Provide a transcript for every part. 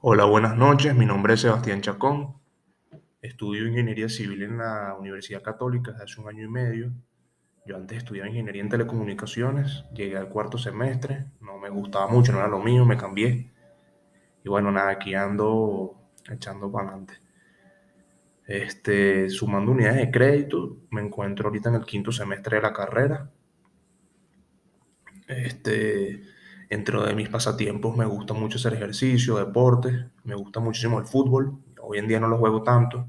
Hola, buenas noches. Mi nombre es Sebastián Chacón. Estudio ingeniería civil en la Universidad Católica desde hace un año y medio. Yo antes estudiaba ingeniería en telecomunicaciones, llegué al cuarto semestre, no me gustaba mucho, no era lo mío, me cambié. Y bueno, nada, aquí ando echando para adelante. Este, sumando unidades de crédito, me encuentro ahorita en el quinto semestre de la carrera. Este, Dentro de mis pasatiempos me gusta mucho hacer ejercicio, deporte, me gusta muchísimo el fútbol. Hoy en día no lo juego tanto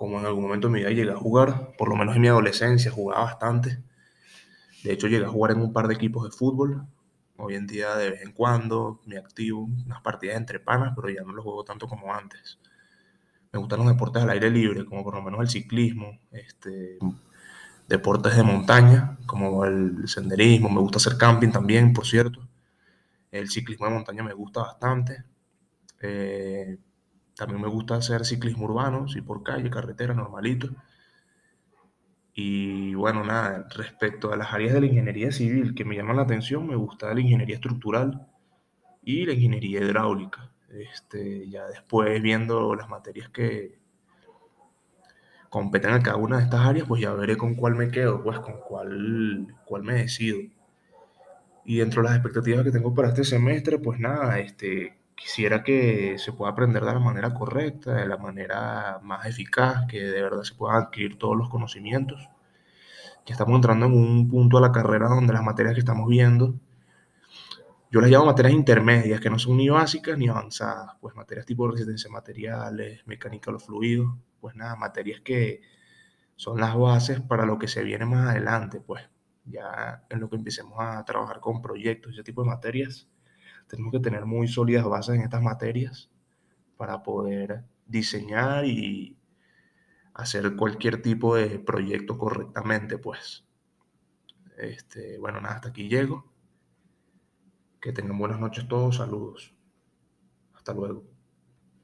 como en algún momento de mi vida llegué a jugar, por lo menos en mi adolescencia jugaba bastante. De hecho llegué a jugar en un par de equipos de fútbol. Hoy en día de vez en cuando me activo unas partidas entre panas, pero ya no lo juego tanto como antes. Me gustan los deportes al aire libre, como por lo menos el ciclismo, este, deportes de montaña, como el senderismo, me gusta hacer camping también, por cierto. El ciclismo de montaña me gusta bastante. Eh, también me gusta hacer ciclismo urbano, sí por calle, carretera, normalito. Y bueno, nada, respecto a las áreas de la ingeniería civil que me llaman la atención, me gusta la ingeniería estructural y la ingeniería hidráulica. Este, ya después viendo las materias que, competen a cada una de estas áreas, pues ya veré con cuál me quedo, pues con cuál, cuál me decido. Y dentro de las expectativas que tengo para este semestre, pues nada, este, quisiera que se pueda aprender de la manera correcta, de la manera más eficaz, que de verdad se puedan adquirir todos los conocimientos. Ya estamos entrando en un punto de la carrera donde las materias que estamos viendo, yo las llamo materias intermedias, que no son ni básicas ni avanzadas, pues materias tipo resistencia materiales, mecánica de los fluidos, pues nada, materias que son las bases para lo que se viene más adelante, pues ya en lo que empecemos a trabajar con proyectos, ese tipo de materias, tenemos que tener muy sólidas bases en estas materias para poder diseñar y hacer cualquier tipo de proyecto correctamente, pues. Este, bueno, nada, hasta aquí llego. Que tengan buenas noches todos, saludos. Hasta luego.